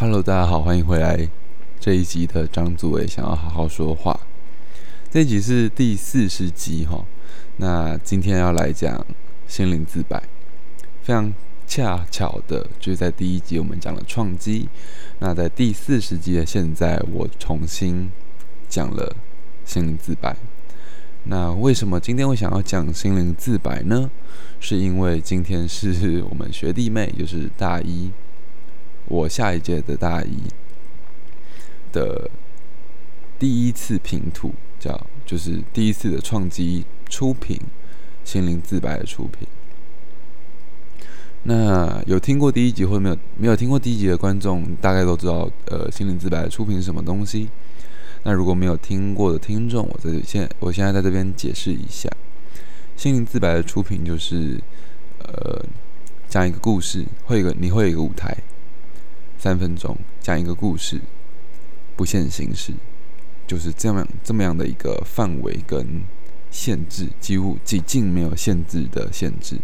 Hello，大家好，欢迎回来这一集的张祖伟想要好好说话。这一集是第四十集哈，那今天要来讲心灵自白，非常恰巧的就是在第一集我们讲了创机，那在第四十集的现在我重新讲了心灵自白。那为什么今天会想要讲心灵自白呢？是因为今天是我们学弟妹，就是大一。我下一届的大一的第一次拼图，叫就是第一次的创机出品，心灵自白的出品。那有听过第一集或没有没有听过第一集的观众，大概都知道，呃，心灵自白的出品是什么东西。那如果没有听过的听众，我在现我现在在这边解释一下，心灵自白的出品就是，呃，讲一个故事，会有个你会有一个舞台。三分钟讲一个故事，不限形式，就是这样这么样的一个范围跟限制，几乎几近没有限制的限制。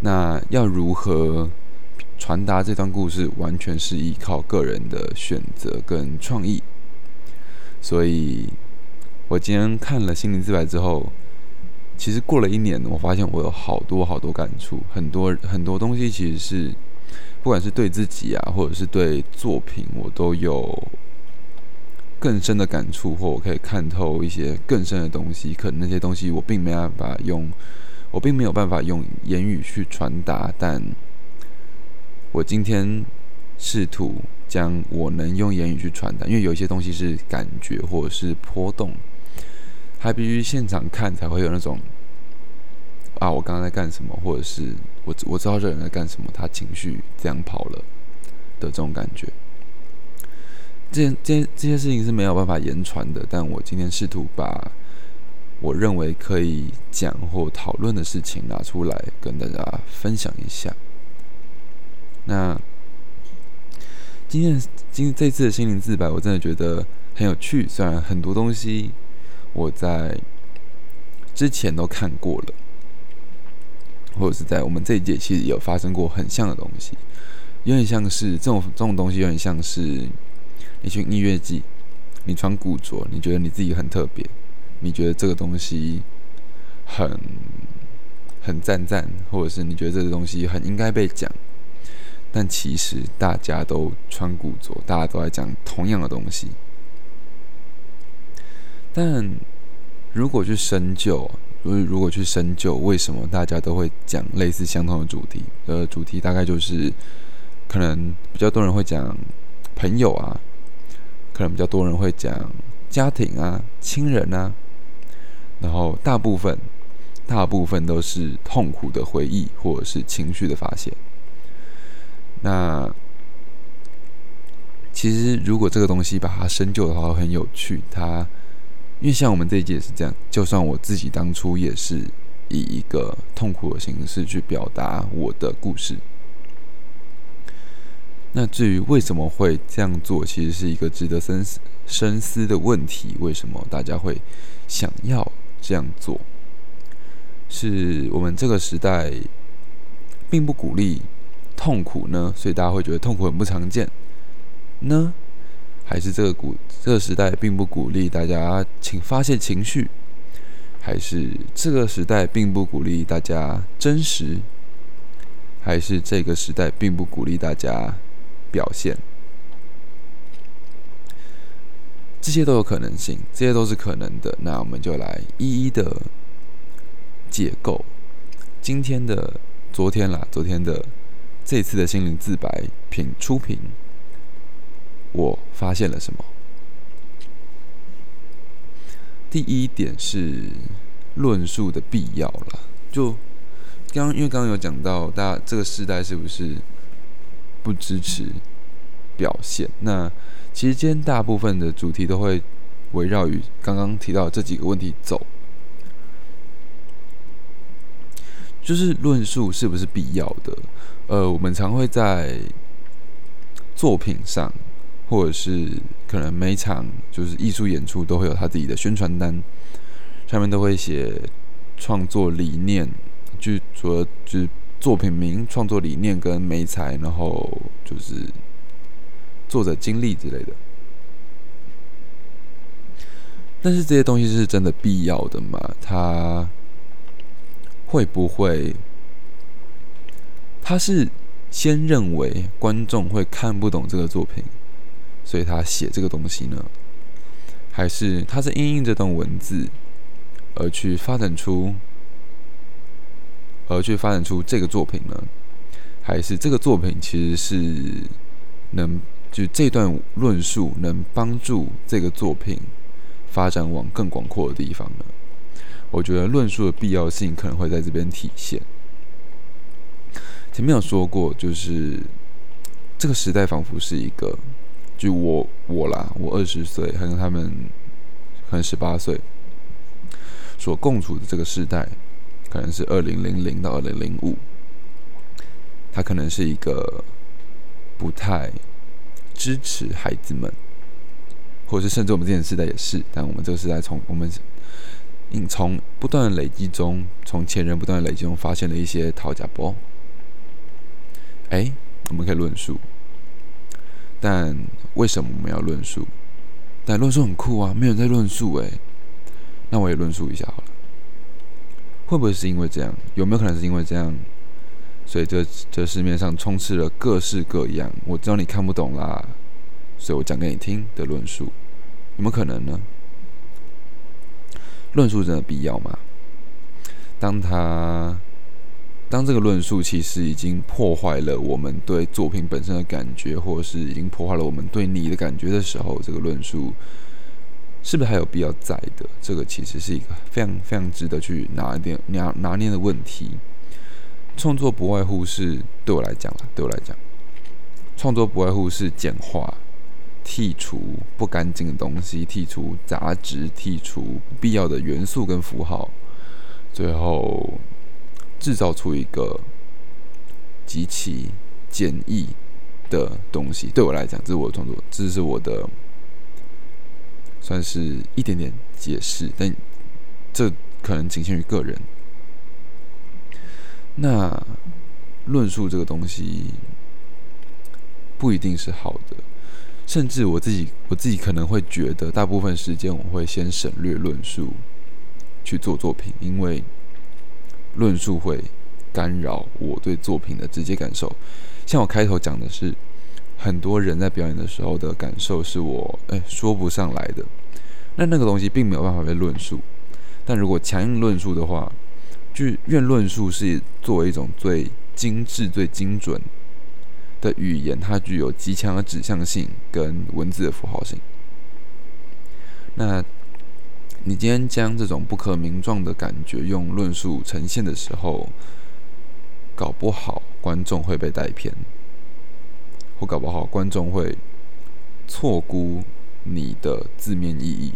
那要如何传达这段故事，完全是依靠个人的选择跟创意。所以，我今天看了《心灵自白》之后，其实过了一年，我发现我有好多好多感触，很多很多东西其实是。不管是对自己啊，或者是对作品，我都有更深的感触，或我可以看透一些更深的东西。可能那些东西我并没办法用，我并没有办法用言语去传达，但我今天试图将我能用言语去传达，因为有一些东西是感觉或者是波动，还必须现场看才会有那种。啊，我刚刚在干什么？或者是我我知道这人在干什么，他情绪这样跑了的这种感觉。这这这些事情是没有办法言传的，但我今天试图把我认为可以讲或讨论的事情拿出来跟大家分享一下。那今天今这次的心灵自白，我真的觉得很有趣。虽然很多东西我在之前都看过了。或者是在我们这一届，其实有发生过很像的东西，有点像是这种这种东西，有点像是你去音乐季，你穿古着，你觉得你自己很特别，你觉得这个东西很很赞赞，或者是你觉得这个东西很应该被讲，但其实大家都穿古着，大家都在讲同样的东西，但如果去深究。所以，如果去深究为什么大家都会讲类似相同的主题，呃，主题大概就是可能比较多人会讲朋友啊，可能比较多人会讲家庭啊、亲人啊，然后大部分大部分都是痛苦的回忆或者是情绪的发泄。那其实，如果这个东西把它深究的话，很有趣，它。因为像我们这一届是这样，就算我自己当初也是以一个痛苦的形式去表达我的故事。那至于为什么会这样做，其实是一个值得深思深思的问题。为什么大家会想要这样做？是我们这个时代并不鼓励痛苦呢？所以大家会觉得痛苦很不常见呢？还是这个鼓这个时代并不鼓励大家请发泄情绪，还是这个时代并不鼓励大家真实，还是这个时代并不鼓励大家表现？这些都有可能性，这些都是可能的。那我们就来一一的解构今天的、昨天啦，昨天的这次的心灵自白品出品，我发现了什么？第一点是论述的必要了。就刚因为刚刚有讲到，大家这个时代是不是不支持表现？那其实今天大部分的主题都会围绕于刚刚提到这几个问题走。就是论述是不是必要的？呃，我们常会在作品上。或者是可能每场就是艺术演出都会有他自己的宣传单，上面都会写创作理念，就主要就是作品名、创作理念跟美材，然后就是作者经历之类的。但是这些东西是真的必要的吗？他会不会？他是先认为观众会看不懂这个作品，所以他写这个东西呢？还是他是因应这段文字而去发展出，而去发展出这个作品呢？还是这个作品其实是能就这段论述能帮助这个作品？发展往更广阔的地方呢？我觉得论述的必要性可能会在这边体现。前面有说过，就是这个时代仿佛是一个，就我我啦，我二十岁，还有他们可能十八岁所共处的这个时代，可能是二零零零到二零零五，它可能是一个不太支持孩子们。或者是甚至我们这前时代也是，但我们这个时代从我们从不断的累积中，从前人不断的累积中发现了一些讨价包。哎，我们可以论述，但为什么我们要论述？但论述很酷啊，没有人在论述哎，那我也论述一下好了。会不会是因为这样？有没有可能是因为这样？所以这这市面上充斥了各式各样，我知道你看不懂啦。所以我讲给你听的论述，有没有可能呢？论述真的必要吗？当他当这个论述其实已经破坏了我们对作品本身的感觉，或者是已经破坏了我们对你的感觉的时候，这个论述是不是还有必要在的？这个其实是一个非常非常值得去拿点拿拿捏的问题。创作不外乎是对我来讲啦，对我来讲，创作不外乎是简化。剔除不干净的东西，剔除杂质，剔除不必要的元素跟符号，最后制造出一个极其简易的东西。对我来讲，这是我的创作，这是我的算是一点点解释，但这可能仅限于个人。那论述这个东西不一定是好的。甚至我自己，我自己可能会觉得，大部分时间我会先省略论述去做作品，因为论述会干扰我对作品的直接感受。像我开头讲的是，很多人在表演的时候的感受是我哎说不上来的，那那个东西并没有办法被论述。但如果强硬论述的话，就愿论述是作为一种最精致、最精准。的语言，它具有极强的指向性跟文字的符号性。那你今天将这种不可名状的感觉用论述呈现的时候，搞不好观众会被带偏，或搞不好观众会错估你的字面意义，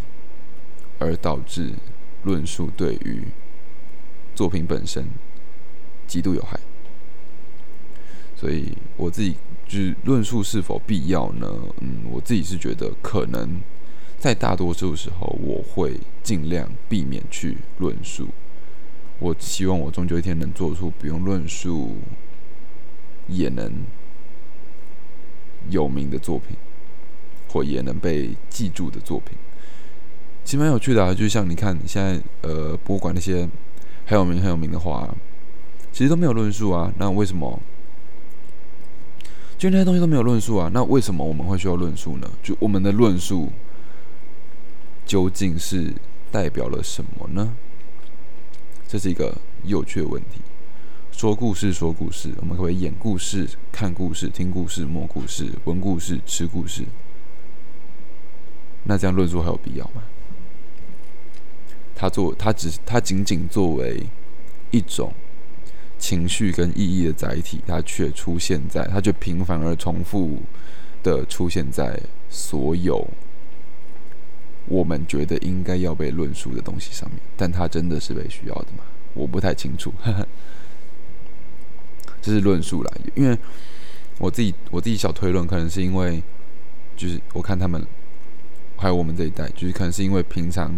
而导致论述对于作品本身极度有害。所以我自己就是论述是否必要呢？嗯，我自己是觉得可能在大多数时候我会尽量避免去论述。我希望我终究一天能做出不用论述也能有名的作品，或也能被记住的作品。其实蛮有趣的啊，就像你看现在呃博物馆那些很有名很有名的画，其实都没有论述啊。那为什么？就那些东西都没有论述啊，那为什么我们会需要论述呢？就我们的论述究竟是代表了什么呢？这是一个有趣的问题。说故事，说故事，我们可以演故事、看故事、听故事、摸故事、闻故事、吃故事。那这样论述还有必要吗？它做，它只，它仅仅作为一种。情绪跟意义的载体，它却出现在，它就频繁而重复的出现在所有我们觉得应该要被论述的东西上面。但它真的是被需要的吗？我不太清楚。这是论述啦，因为我自己我自己小推论，可能是因为就是我看他们还有我们这一代，就是可能是因为平常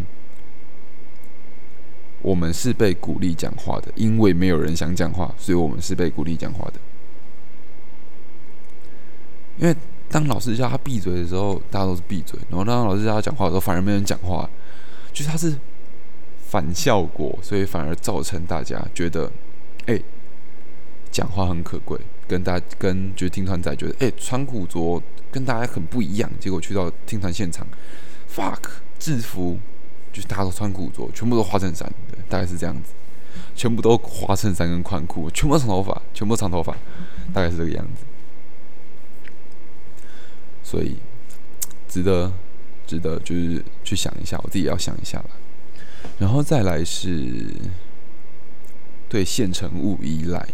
我们是被鼓励讲话的，因为没有人想讲话，所以我们是被鼓励讲话的。因为当老师叫他闭嘴的时候，大家都是闭嘴；然后当老师叫他讲话的时候，反而没人讲话，就是他是反效果，所以反而造成大家觉得，哎，讲话很可贵，跟大家跟就是听团仔觉得，哎，穿古着跟大家很不一样。结果去到听团现场，fuck 制服，就是大家都穿古着，全部都花衬衫，对，大概是这样子，全部都花衬衫跟宽裤，全部长头发，全部长头发，大概是这个样子。所以，值得，值得，就是去想一下，我自己要想一下了。然后再来是对现成物依赖。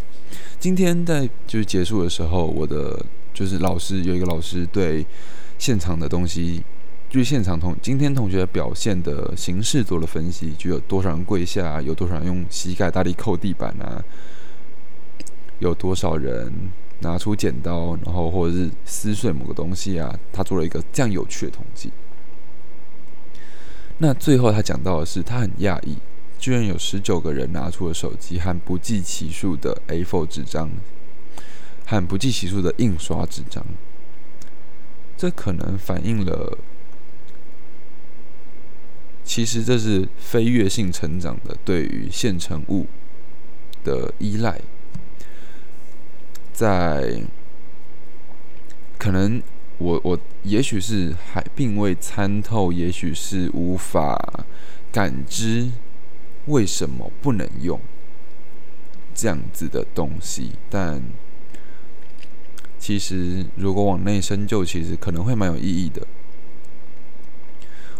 今天在就是结束的时候，我的就是老师有一个老师对现场的东西，就是现场同今天同学表现的形式做了分析，就有多少人跪下，有多少人用膝盖大力扣地板啊，有多少人。拿出剪刀，然后或者是撕碎某个东西啊，他做了一个这样有趣的统计。那最后他讲到的是，他很讶异，居然有十九个人拿出了手机和不计其数的 A4 纸张，和不计其数的印刷纸张。这可能反映了，其实这是飞跃性成长的对于现成物的依赖。在可能我我也许是还并未参透，也许是无法感知为什么不能用这样子的东西，但其实如果往内深究，其实可能会蛮有意义的。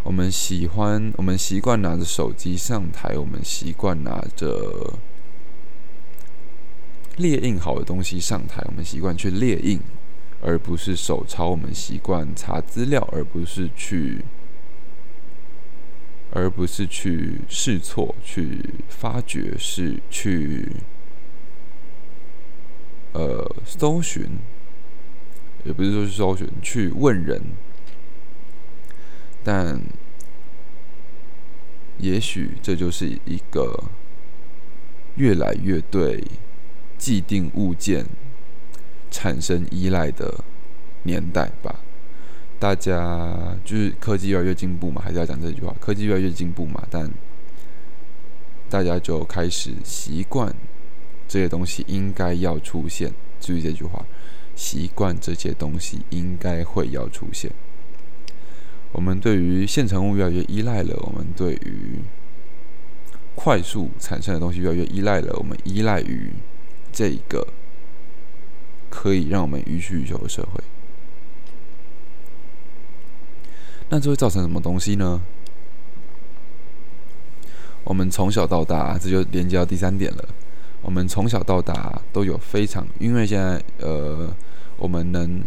我们喜欢，我们习惯拿着手机上台，我们习惯拿着。列印好的东西上台，我们习惯去列印，而不是手抄。我们习惯查资料，而不是去，而不是去试错、去发掘、是去呃搜寻，也不是说是搜寻，去问人。但也许这就是一个越来越对。既定物件产生依赖的年代吧，大家就是科技越来越进步嘛，还是要讲这句话，科技越来越进步嘛，但大家就开始习惯这些东西应该要出现，注意这句话，习惯这些东西应该会要出现。我们对于现成物越来越依赖了，我们对于快速产生的东西越来越依赖了，我们依赖于。这一个可以让我们予取予求的社会，那这会造成什么东西呢？我们从小到大，这就连接到第三点了。我们从小到大都有非常，因为现在呃，我们能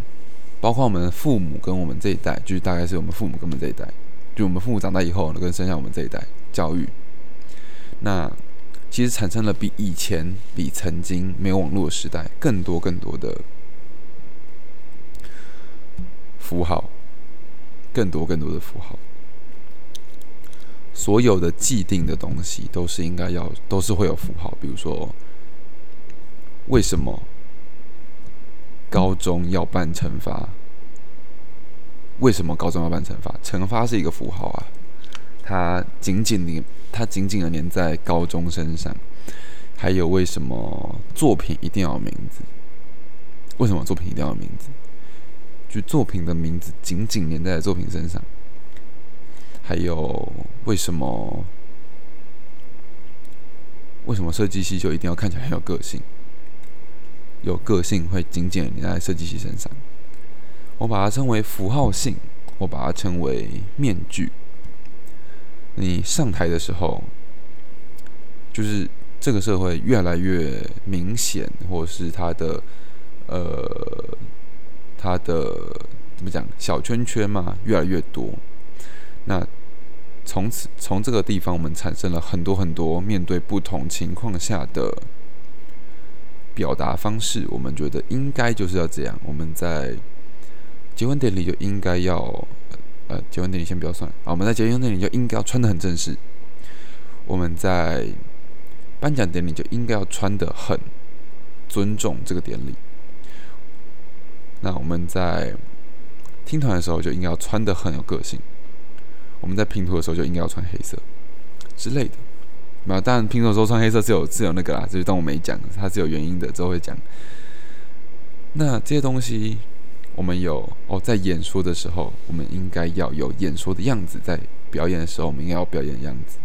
包括我们父母跟我们这一代，就是大概是我们父母跟我们这一代，就我们父母长大以后，跟生下我们这一代教育，那。其实产生了比以前、比曾经没有网络的时代更多、更多的符号，更多、更多的符号。所有的既定的东西都是应该要，都是会有符号。比如说，为什么高中要办惩罚？为什么高中要办惩罚？惩罚是一个符号啊。它紧紧的，它紧紧的粘在高中身上。还有，为什么作品一定要有名字？为什么作品一定要有名字？就作品的名字紧紧粘在作品身上。还有，为什么？为什么设计系就一定要看起来很有个性？有个性会紧紧粘在设计系身上。我把它称为符号性，我把它称为面具。你上台的时候，就是这个社会越来越明显，或是他的呃，他的怎么讲小圈圈嘛，越来越多。那从此从这个地方，我们产生了很多很多面对不同情况下的表达方式。我们觉得应该就是要这样。我们在结婚典礼就应该要。呃，结婚典礼先不要算啊。我们在结婚典礼就应该要穿的很正式。我们在颁奖典礼就应该要穿的很尊重这个典礼。那我们在听团的时候就应该要穿的很有个性。我们在拼图的时候就应该要穿黑色之类的。那当然拼图的时候穿黑色是有是有那个啦，就是当我没讲，它是有原因的，之后会讲。那这些东西，我们有哦，在演说的时候，我们应该要有演说的样子；在表演的时候，我们应该要表演的样子。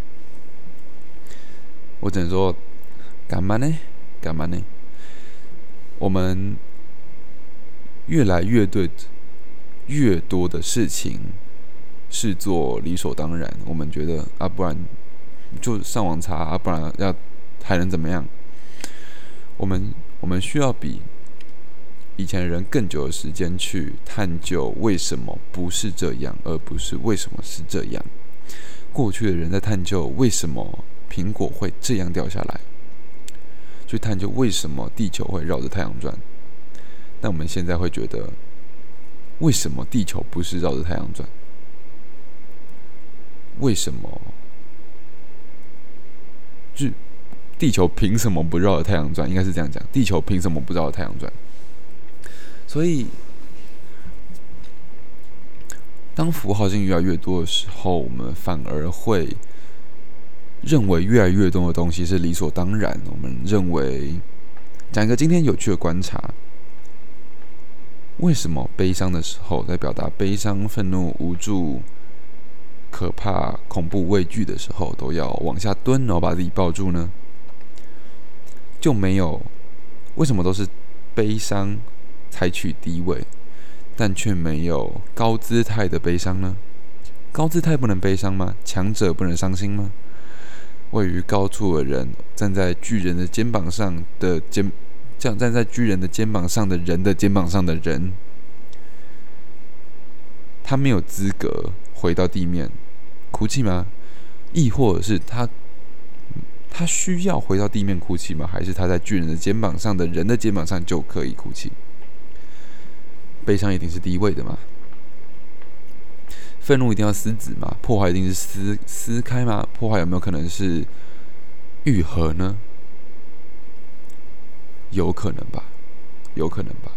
我只能说，干嘛呢？干嘛呢？我们越来越对越多的事情视作理所当然。我们觉得啊，不然就上网查啊，不然要还能怎么样？我们我们需要比以前的人更久的时间去探究为什么不是这样，而不是为什么是这样。过去的人在探究为什么。苹果会这样掉下来，去探究为什么地球会绕着太阳转。那我们现在会觉得，为什么地球不是绕着太阳转？为什么？就地球凭什么不绕着太阳转？应该是这样讲：地球凭什么不绕着太阳转？所以，当符号性越来越多的时候，我们反而会。认为越来越多的东西是理所当然。我们认为，讲一个今天有趣的观察：为什么悲伤的时候，在表达悲伤、愤怒、无助、可怕、恐怖、畏惧的时候，都要往下蹲，然后把自己抱住呢？就没有为什么都是悲伤采取低位，但却没有高姿态的悲伤呢？高姿态不能悲伤吗？强者不能伤心吗？位于高处的人，站在巨人的肩膀上的肩，这样站在巨人的肩膀上的人的肩膀上的人，他没有资格回到地面哭泣吗？亦或者是他，他需要回到地面哭泣吗？还是他在巨人的肩膀上的人的肩膀上就可以哭泣？悲伤一定是第一位的嘛？愤怒一定要撕纸嘛？破坏一定是撕撕开嘛？破坏有没有可能是愈合呢？有可能吧，有可能吧。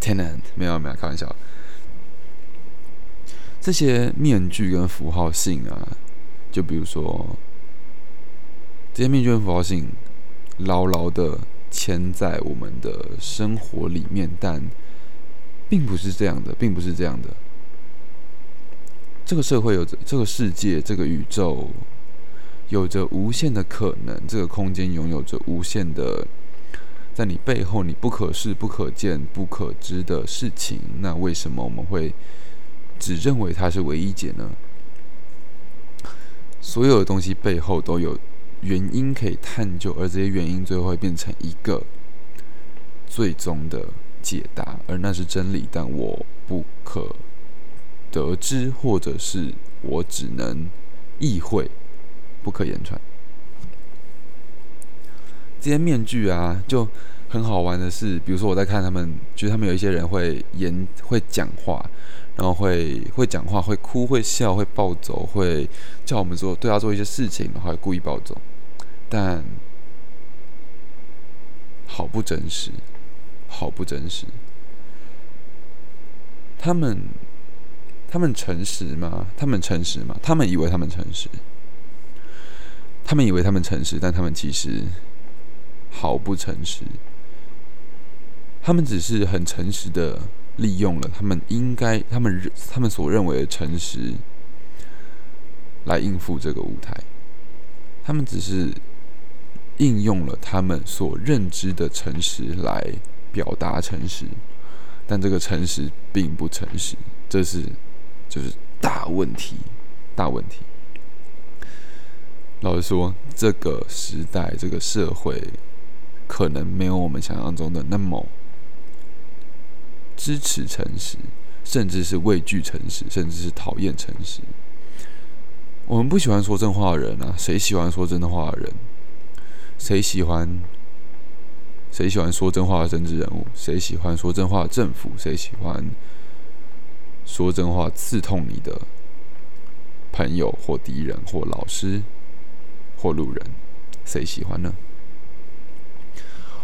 Tenant 没有没有开玩笑。这些面具跟符号性啊，就比如说这些面具跟符号性牢牢的嵌在我们的生活里面，但并不是这样的，并不是这样的。这个社会有着，这个世界，这个宇宙，有着无限的可能。这个空间拥有着无限的，在你背后你不可视、不可见、不可知的事情。那为什么我们会只认为它是唯一解呢？所有的东西背后都有原因可以探究，而这些原因最后会变成一个最终的解答，而那是真理。但我不可。得知，或者是我只能意会，不可言传。这些面具啊，就很好玩的是，比如说我在看他们，就是他们有一些人会言、会讲话，然后会会讲话，会哭、会笑、会暴走，会叫我们做对他做一些事情，然后故意暴走，但好不真实，好不真实。他们。他们诚实吗？他们诚实吗？他们以为他们诚实，他们以为他们诚实，但他们其实毫不诚实。他们只是很诚实的利用了他们应该、他们他们所认为的诚实来应付这个舞台。他们只是应用了他们所认知的诚实来表达诚实，但这个诚实并不诚实。这是。就是大问题，大问题。老实说，这个时代，这个社会，可能没有我们想象中的那么支持诚实，甚至是畏惧诚实，甚至是讨厌诚实。我们不喜欢说真话的人啊，谁喜欢说真的话的人？谁喜欢？谁喜欢说真话的政治人物？谁喜欢说真话的政府？谁喜欢？说真话刺痛你的朋友或敌人或老师或路人，谁喜欢呢？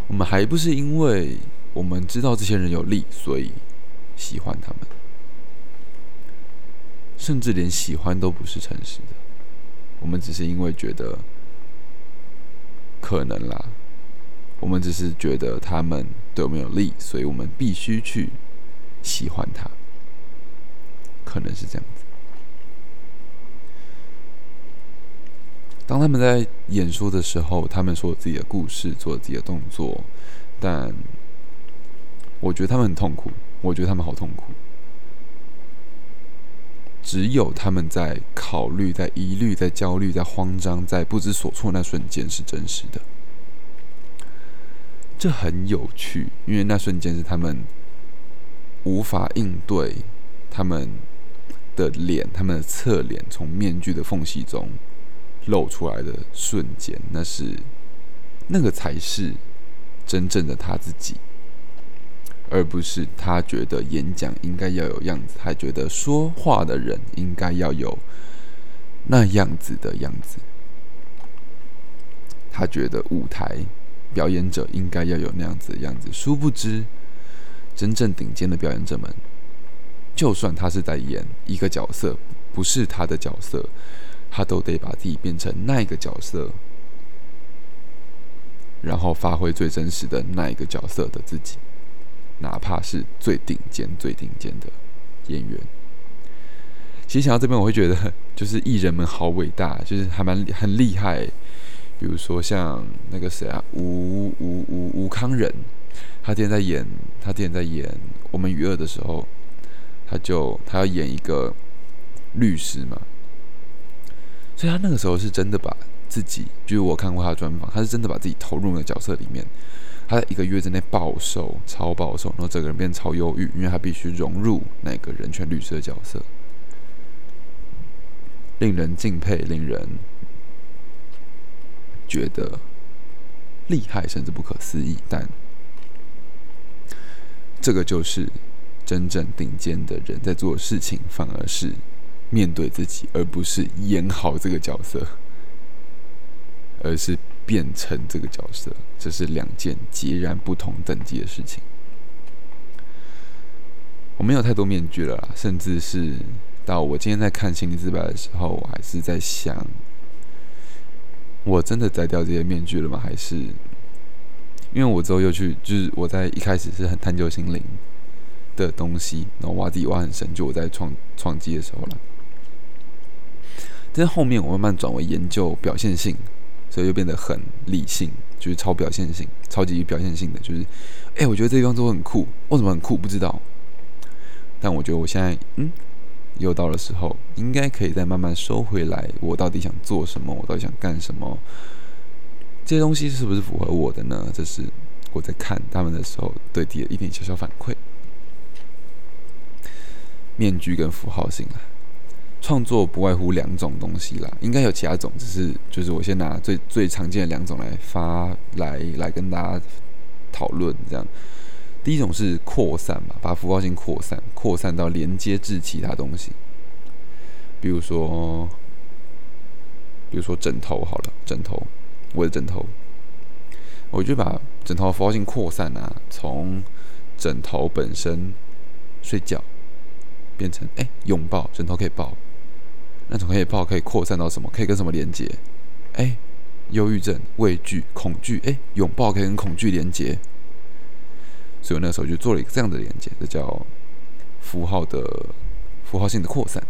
我们还不是因为我们知道这些人有利，所以喜欢他们，甚至连喜欢都不是诚实的。我们只是因为觉得可能啦，我们只是觉得他们对我们有利，所以我们必须去喜欢他。可能是这样子。当他们在演说的时候，他们说自己的故事，做自己的动作，但我觉得他们很痛苦。我觉得他们好痛苦。只有他们在考虑、在疑虑、在焦虑、在慌张、在不知所措那瞬间是真实的。这很有趣，因为那瞬间是他们无法应对他们的脸、他们的侧脸从面具的缝隙中。露出来的瞬间，那是那个才是真正的他自己，而不是他觉得演讲应该要有样子，他觉得说话的人应该要有那样子的样子，他觉得舞台表演者应该要有那样子的样子。殊不知，真正顶尖的表演者们，就算他是在演一个角色，不是他的角色。他都得把自己变成那一个角色，然后发挥最真实的那一个角色的自己，哪怕是最顶尖、最顶尖的演员。其实想到这边，我会觉得，就是艺人们好伟大，就是还蛮很厉害。比如说像那个谁啊，吴吴吴吴康仁，他之前在演，他之前在演《我们与恶》的时候，他就他要演一个律师嘛。所以他那个时候是真的把自己，就是我看过他的专访，他是真的把自己投入那个角色里面。他在一个月之内暴瘦，超暴瘦，然后整个人变超忧郁，因为他必须融入那个人权律师的角色，令人敬佩，令人觉得厉害，甚至不可思议。但这个就是真正顶尖的人在做的事情，反而是。面对自己，而不是演好这个角色，而是变成这个角色，这是两件截然不同等级的事情。我没有太多面具了，啦，甚至是到我今天在看《心理自白》的时候，我还是在想：我真的摘掉这些面具了吗？还是因为我之后又去，就是我在一开始是很探究心灵的东西，然后挖地挖很深，就我在创创机的时候了。但是后面我慢慢转为研究表现性，所以就变得很理性，就是超表现性、超级表现性的，就是，哎，我觉得这地方都很酷，为什么很酷？不知道。但我觉得我现在，嗯，又到了时候，应该可以再慢慢收回来。我到底想做什么？我到底想干什么？这些东西是不是符合我的呢？这是我在看他们的时候对的一点小小反馈。面具跟符号性啊。创作不外乎两种东西啦，应该有其他种，只是就是我先拿最最常见的两种来发来来跟大家讨论。这样，第一种是扩散嘛，把符号性扩散，扩散到连接至其他东西，比如说，比如说枕头好了，枕头，我的枕头，我就把枕头符号性扩散啊，从枕头本身睡觉变成哎拥抱，枕头可以抱。那种可以抱可以扩散到什么？可以跟什么连接？哎，忧郁症、畏惧、恐惧。哎，拥抱可以跟恐惧连接。所以我那时候就做了一个这样的连接，这叫符号的符号性的扩散。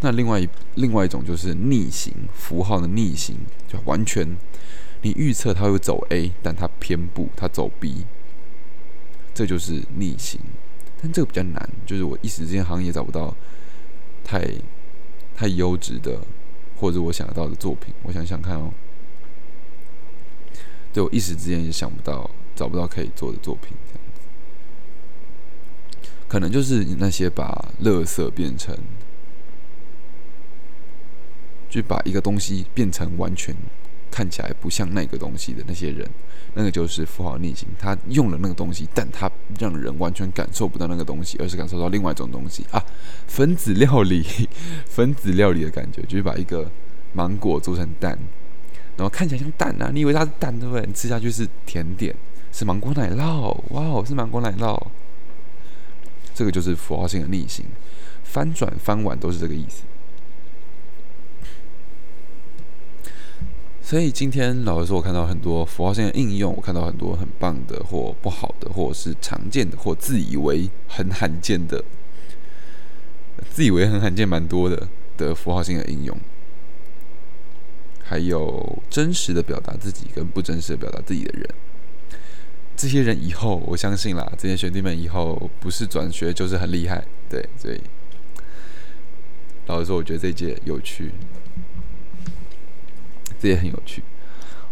那另外一另外一种就是逆行符号的逆行，就完全你预测它会走 A，但它偏不，它走 B，这就是逆行。但这个比较难，就是我一时之间好像也找不到太。太优质的，或者我想得到的作品，我想想看哦。对我一时之间也想不到，找不到可以做的作品，这样子。可能就是那些把垃圾变成，就把一个东西变成完全看起来不像那个东西的那些人，那个就是符号逆行。他用了那个东西，但他让人完全感受不到那个东西，而是感受到另外一种东西啊！分子料理，分子料理的感觉，就是把一个芒果做成蛋，然后看起来像蛋啊！你以为它是蛋对不对？你吃下去是甜点，是芒果奶酪，哇哦，是芒果奶酪。这个就是符号性的逆行，翻转、翻碗都是这个意思。所以今天老实说，我看到很多符号性的应用，我看到很多很棒的或不好的，或者是常见的或自以为很罕见的，自以为很罕见蛮多的的符号性的应用，还有真实的表达自己跟不真实的表达自己的人。这些人以后，我相信啦，这些学弟们以后不是转学就是很厉害，对，所以老实说，我觉得这届有趣。这也很有趣，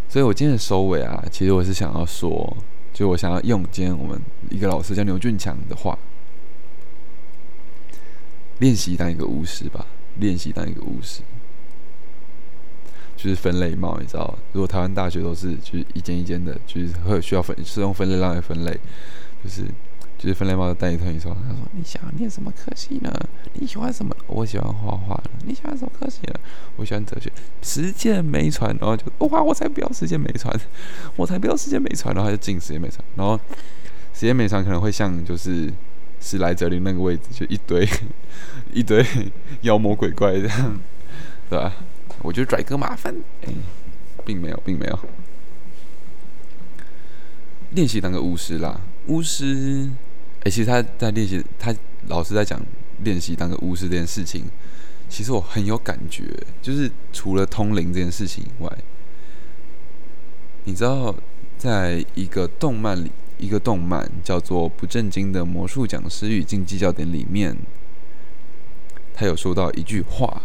所以我今天的收尾啊，其实我是想要说，就我想要用今天我们一个老师叫牛俊强的话，练习当一个巫师吧，练习当一个巫师，就是分类帽，你知道，如果台湾大学都是就是一间一间的，就是会需要分是用分类让来分类，就是。就是分类帽的带一团，你说，他说你想念什么科系呢？你喜欢什么？我喜欢画画你喜欢什么科系呢？我喜欢哲学。实践没传，然后就哇，我才不要实践没传，我才不要实践没传，然后就进实践没传，然后实践没传可能会像就是史莱哲林那个位置，就一堆 一堆 妖魔鬼怪这样，对吧？我觉得拽哥麻烦，哎，并没有，并没有。练习当个巫师啦，巫师。哎，其实他在练习，他老师在讲练习当个巫师这件事情，其实我很有感觉。就是除了通灵这件事情以外，你知道，在一个动漫里，一个动漫叫做《不正经的魔术讲师与竞技教典》里面，他有说到一句话，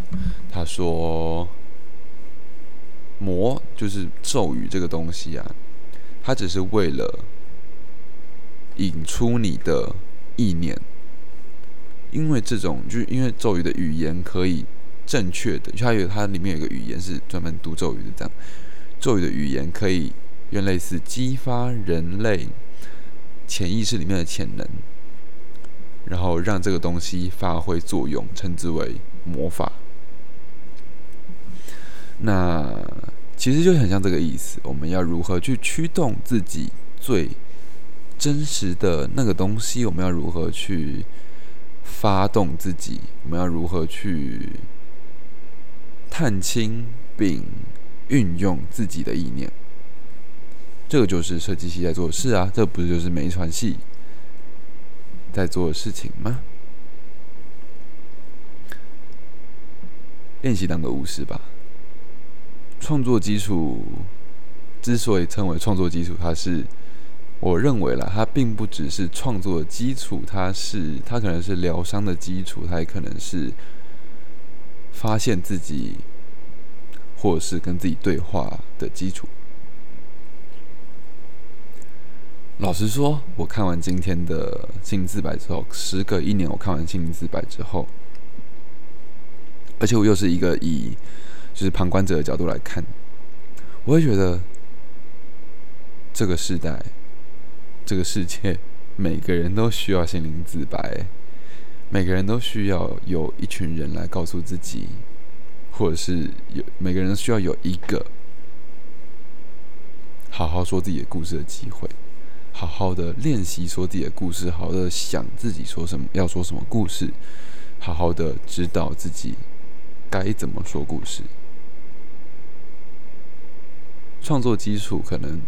他说：“魔就是咒语这个东西啊，它只是为了。”引出你的意念，因为这种就是因为咒语的语言可以正确的，它有它里面有一个语言是专门读咒语的，这样咒语的语言可以用类似激发人类潜意识里面的潜能，然后让这个东西发挥作用，称之为魔法。那其实就很像这个意思，我们要如何去驱动自己最。真实的那个东西，我们要如何去发动自己？我们要如何去探清并运用自己的意念？这个就是设计系在做的事啊！这不是就是媒传系在做的事情吗？练习当个巫师吧。创作基础之所以称为创作基础，它是。我认为啦，它并不只是创作的基础，它是它可能是疗伤的基础，它也可能是发现自己，或者是跟自己对话的基础。老实说，我看完今天的《心灵自白》之后，时隔一年，我看完《心灵自白》之后，而且我又是一个以就是旁观者的角度来看，我会觉得这个时代。这个世界，每个人都需要心灵自白，每个人都需要有一群人来告诉自己，或者是有每个人需要有一个好好说自己的故事的机会，好好的练习说自己的故事，好好的想自己说什么要说什么故事，好好的知道自己该怎么说故事。创作基础可能。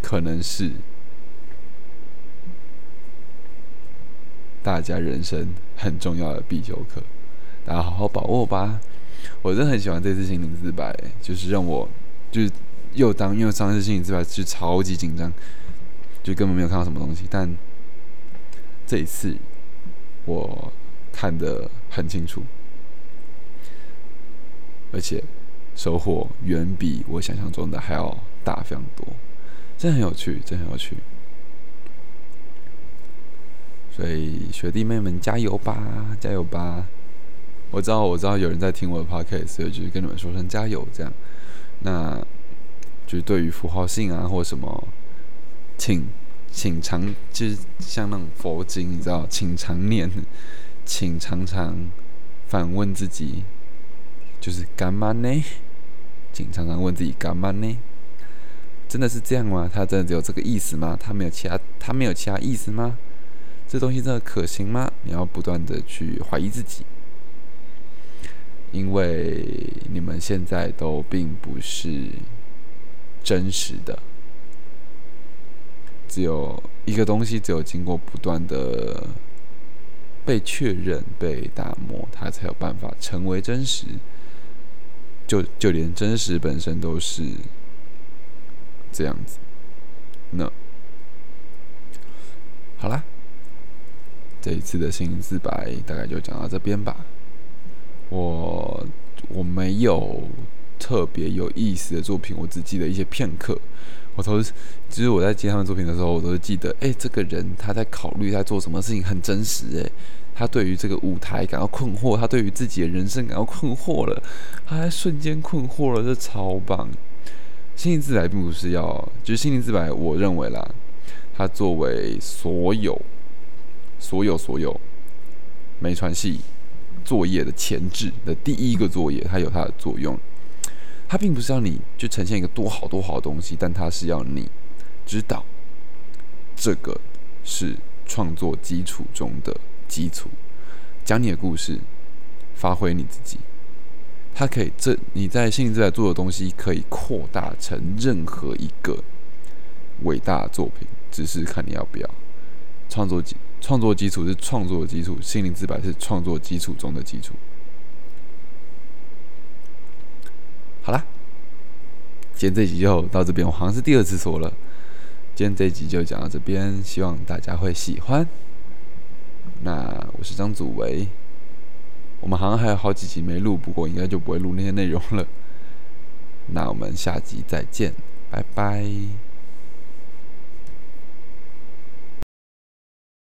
可能是大家人生很重要的必修课，大家好好把握吧。我真的很喜欢这次心灵自白，就是让我就是又当因为上次心灵自白是超级紧张，就根本没有看到什么东西。但这一次我看得很清楚，而且收获远比我想象中的还要大非常多。真很有趣，真很有趣，所以学弟妹们加油吧，加油吧！我知道，我知道有人在听我的 podcast，所以就是跟你们说声加油，这样。那就是对于符号性啊，或什么，请请常就是像那种佛经，你知道，请常念，请常常反问自己，就是干嘛呢？请常常问自己干嘛呢？真的是这样吗？他真的只有这个意思吗？他没有其他，他没有其他意思吗？这东西真的可行吗？你要不断的去怀疑自己，因为你们现在都并不是真实的。只有一个东西，只有经过不断的被确认、被打磨，它才有办法成为真实。就就连真实本身都是。这样子，那好啦，这一次的心灵自白大概就讲到这边吧。我我没有特别有意思的作品，我只记得一些片刻。我都是，其实我在接他们作品的时候，我都是记得，哎，这个人他在考虑在做什么事情，很真实。哎，他对于这个舞台感到困惑，他对于自己的人生感到困惑了，他还瞬间困惑了，这超棒。心灵自白并不是要，就是心灵自白，我认为啦，它作为所有、所有、所有没传系作业的前置的第一个作业，它有它的作用。它并不是要你就呈现一个多好多好的东西，但它是要你知道，这个是创作基础中的基础，讲你的故事，发挥你自己。它可以，这你在心灵之海做的东西可以扩大成任何一个伟大作品，只是看你要不要。创作基创作基础是创作的基础，心灵之白是创作基础中的基础。好啦，今天这集就到这边，我好像是第二次说了。今天这集就讲到这边，希望大家会喜欢。那我是张祖维。我们好像还有好几集没录，不过应该就不会录那些内容了。那我们下集再见，拜拜。